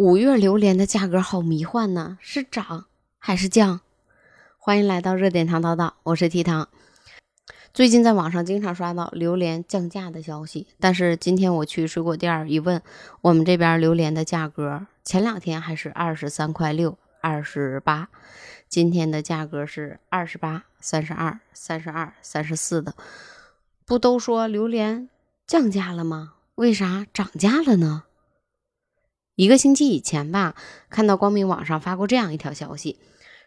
五月榴莲的价格好迷幻呢，是涨还是降？欢迎来到热点糖叨叨，我是提糖。最近在网上经常刷到榴莲降价的消息，但是今天我去水果店一问，我们这边榴莲的价格前两天还是二十三块六、二十八，今天的价格是二十八、三十二、三十二、三十四的。不都说榴莲降价了吗？为啥涨价了呢？一个星期以前吧，看到光明网上发过这样一条消息，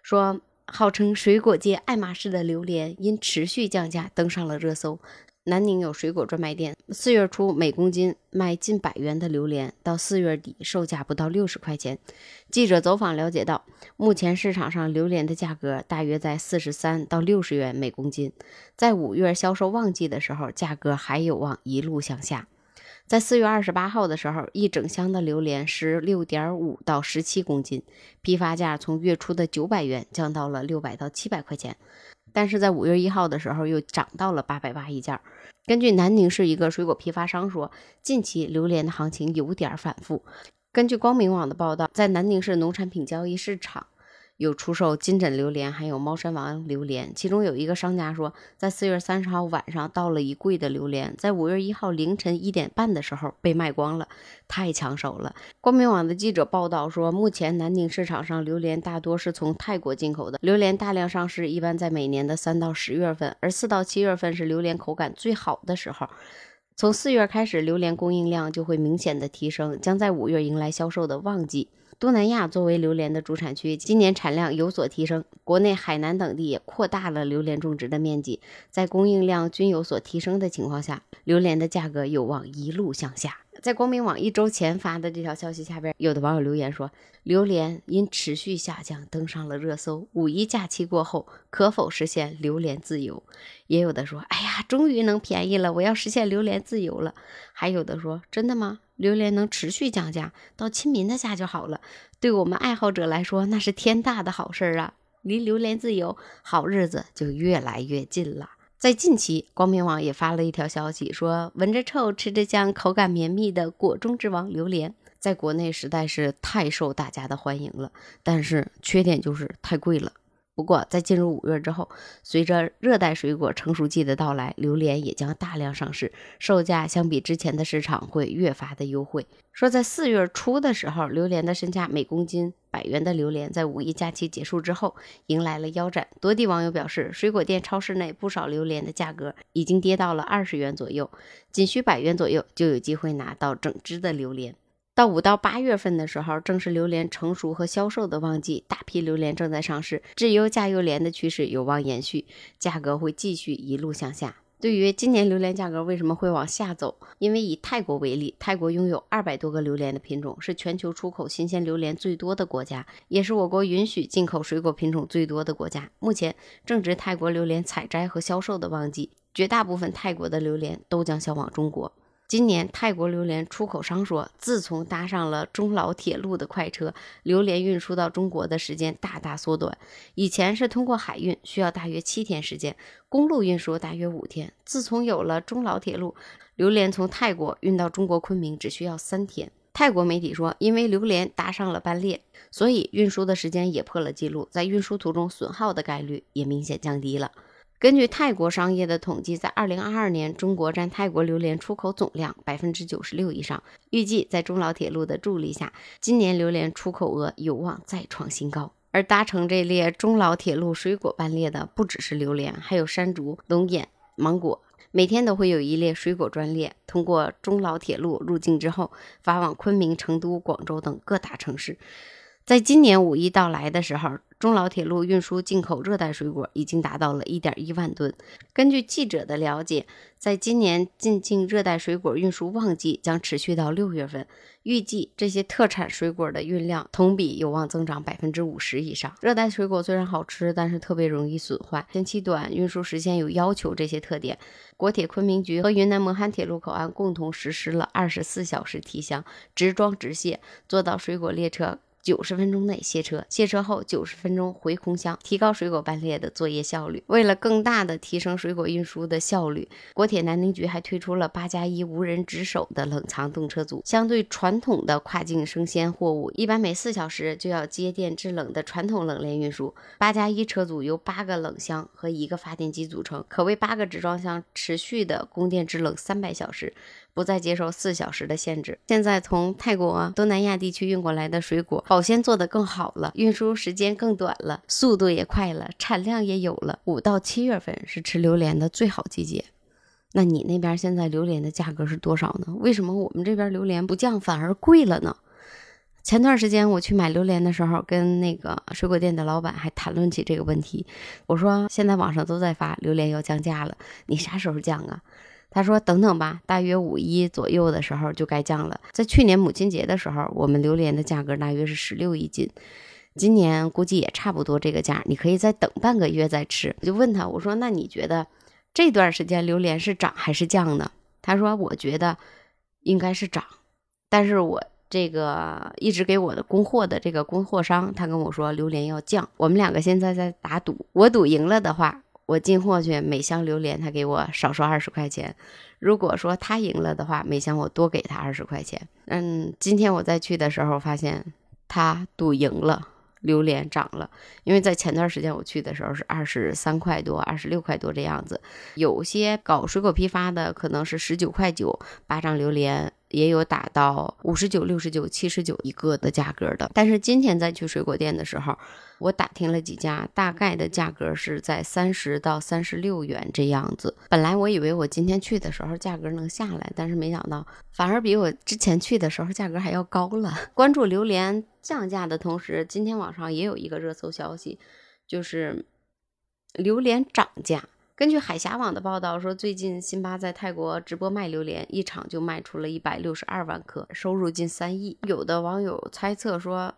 说号称水果界爱马仕的榴莲因持续降价登上了热搜。南宁有水果专卖店，四月初每公斤卖近百元的榴莲，到四月底售价不到六十块钱。记者走访了解到，目前市场上榴莲的价格大约在四十三到六十元每公斤，在五月销售旺季的时候，价格还有望一路向下。在四月二十八号的时候，一整箱的榴莲十六点五到十七公斤，批发价从月初的九百元降到了六百到七百块钱。但是在五月一号的时候，又涨到了八百八一件。根据南宁市一个水果批发商说，近期榴莲的行情有点反复。根据光明网的报道，在南宁市农产品交易市场。有出售金枕榴莲，还有猫山王榴莲。其中有一个商家说，在四月三十号晚上到了一柜的榴莲，在五月一号凌晨一点半的时候被卖光了，太抢手了。光明网的记者报道说，目前南宁市场上榴莲大多是从泰国进口的，榴莲大量上市一般在每年的三到十月份，而四到七月份是榴莲口感最好的时候。从四月开始，榴莲供应量就会明显的提升，将在五月迎来销售的旺季。东南亚作为榴莲的主产区，今年产量有所提升。国内海南等地也扩大了榴莲种植的面积，在供应量均有所提升的情况下，榴莲的价格有望一路向下。在光明网一周前发的这条消息下边，有的网友留言说，榴莲因持续下降登上了热搜。五一假期过后，可否实现榴莲自由？也有的说，哎呀，终于能便宜了，我要实现榴莲自由了。还有的说，真的吗？榴莲能持续降价到亲民的价就好了。对我们爱好者来说，那是天大的好事儿啊！离榴莲自由好日子就越来越近了。在近期，光明网也发了一条消息，说闻着臭，吃着香，口感绵密的果中之王榴莲，在国内实在是太受大家的欢迎了。但是缺点就是太贵了。不过，在进入五月之后，随着热带水果成熟季的到来，榴莲也将大量上市，售价相比之前的市场会越发的优惠。说在四月初的时候，榴莲的身价每公斤百元的榴莲，在五一假期结束之后迎来了腰斩。多地网友表示，水果店、超市内不少榴莲的价格已经跌到了二十元左右，仅需百元左右就有机会拿到整只的榴莲。到五到八月份的时候，正是榴莲成熟和销售的旺季，大批榴莲正在上市，质优价优莲的趋势有望延续，价格会继续一路向下。对于今年榴莲价格为什么会往下走？因为以泰国为例，泰国拥有二百多个榴莲的品种，是全球出口新鲜榴莲最多的国家，也是我国允许进口水果品种最多的国家。目前正值泰国榴莲采摘和销售的旺季，绝大部分泰国的榴莲都将销往中国。今年，泰国榴莲出口商说，自从搭上了中老铁路的快车，榴莲运输到中国的时间大大缩短。以前是通过海运，需要大约七天时间；公路运输大约五天。自从有了中老铁路，榴莲从泰国运到中国昆明只需要三天。泰国媒体说，因为榴莲搭上了班列，所以运输的时间也破了记录，在运输途中损耗的概率也明显降低了。根据泰国商业的统计，在二零二二年，中国占泰国榴莲出口总量百分之九十六以上。预计在中老铁路的助力下，今年榴莲出口额有望再创新高。而搭乘这列中老铁路水果班列的，不只是榴莲，还有山竹、龙眼、芒果。每天都会有一列水果专列通过中老铁路入境之后，发往昆明、成都、广州等各大城市。在今年五一到来的时候。中老铁路运输进口热带水果已经达到了一点一万吨。根据记者的了解，在今年进境热带水果运输旺季将持续到六月份，预计这些特产水果的运量同比有望增长百分之五十以上。热带水果虽然好吃，但是特别容易损坏，天期短，运输时间有要求，这些特点，国铁昆明局和云南蒙汉铁路口岸共同实施了二十四小时提箱、直装直卸，做到水果列车。九十分钟内卸车，卸车后九十分钟回空箱，提高水果班列的作业效率。为了更大的提升水果运输的效率，国铁南宁局还推出了八加一无人值守的冷藏动车组。相对传统的跨境生鲜货物，一般每四小时就要接电制冷的传统冷链运输，八加一车组由八个冷箱和一个发电机组成，可为八个纸装箱持续的供电制冷三百小时。不再接受四小时的限制。现在从泰国、东南亚地区运过来的水果，保鲜做得更好了，运输时间更短了，速度也快了，产量也有了。五到七月份是吃榴莲的最好季节。那你那边现在榴莲的价格是多少呢？为什么我们这边榴莲不降反而贵了呢？前段时间我去买榴莲的时候，跟那个水果店的老板还谈论起这个问题。我说现在网上都在发榴莲要降价了，你啥时候降啊？他说：“等等吧，大约五一左右的时候就该降了。在去年母亲节的时候，我们榴莲的价格大约是十六一斤，今年估计也差不多这个价。你可以再等半个月再吃。”我就问他：“我说那你觉得这段时间榴莲是涨还是降呢？”他说：“我觉得应该是涨，但是我这个一直给我的供货的这个供货商，他跟我说榴莲要降。我们两个现在在打赌，我赌赢了的话。”我进货去，每箱榴莲他给我少收二十块钱。如果说他赢了的话，每箱我多给他二十块钱。嗯，今天我再去的时候，发现他赌赢了，榴莲涨了。因为在前段时间我去的时候是二十三块多、二十六块多这样子。有些搞水果批发的可能是十九块九八张榴莲。也有打到五十九、六十九、七十九一个的价格的，但是今天再去水果店的时候，我打听了几家，大概的价格是在三十到三十六元这样子。本来我以为我今天去的时候价格能下来，但是没想到反而比我之前去的时候价格还要高了。关注榴莲降价的同时，今天网上也有一个热搜消息，就是榴莲涨价。根据海峡网的报道说，最近辛巴在泰国直播卖榴莲，一场就卖出了一百六十二万颗，收入近三亿。有的网友猜测说。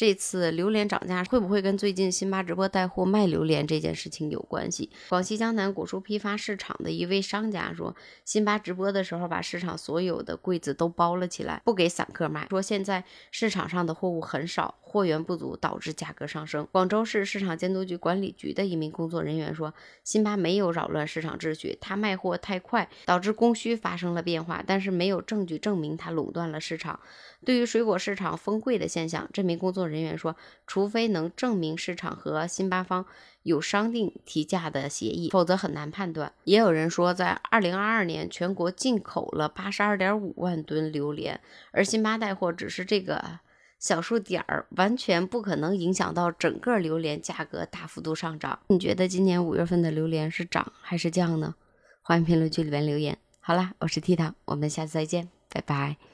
这次榴莲涨价会不会跟最近辛巴直播带货卖榴莲这件事情有关系？广西江南果蔬批发市场的一位商家说，辛巴直播的时候把市场所有的柜子都包了起来，不给散客卖。说现在市场上的货物很少，货源不足导致价格上升。广州市市场监督局管理局的一名工作人员说，辛巴没有扰乱市场秩序，他卖货太快，导致供需发生了变化，但是没有证据证明他垄断了市场。对于水果市场封柜的现象，这名工作人人员说，除非能证明市场和辛巴方有商定提价的协议，否则很难判断。也有人说，在二零二二年全国进口了八十二点五万吨榴莲，而辛巴带货只是这个小数点儿，完全不可能影响到整个榴莲价格大幅度上涨。你觉得今年五月份的榴莲是涨还是降呢？欢迎评论区里面留言。好啦，我是 T 糖，我们下次再见，拜拜。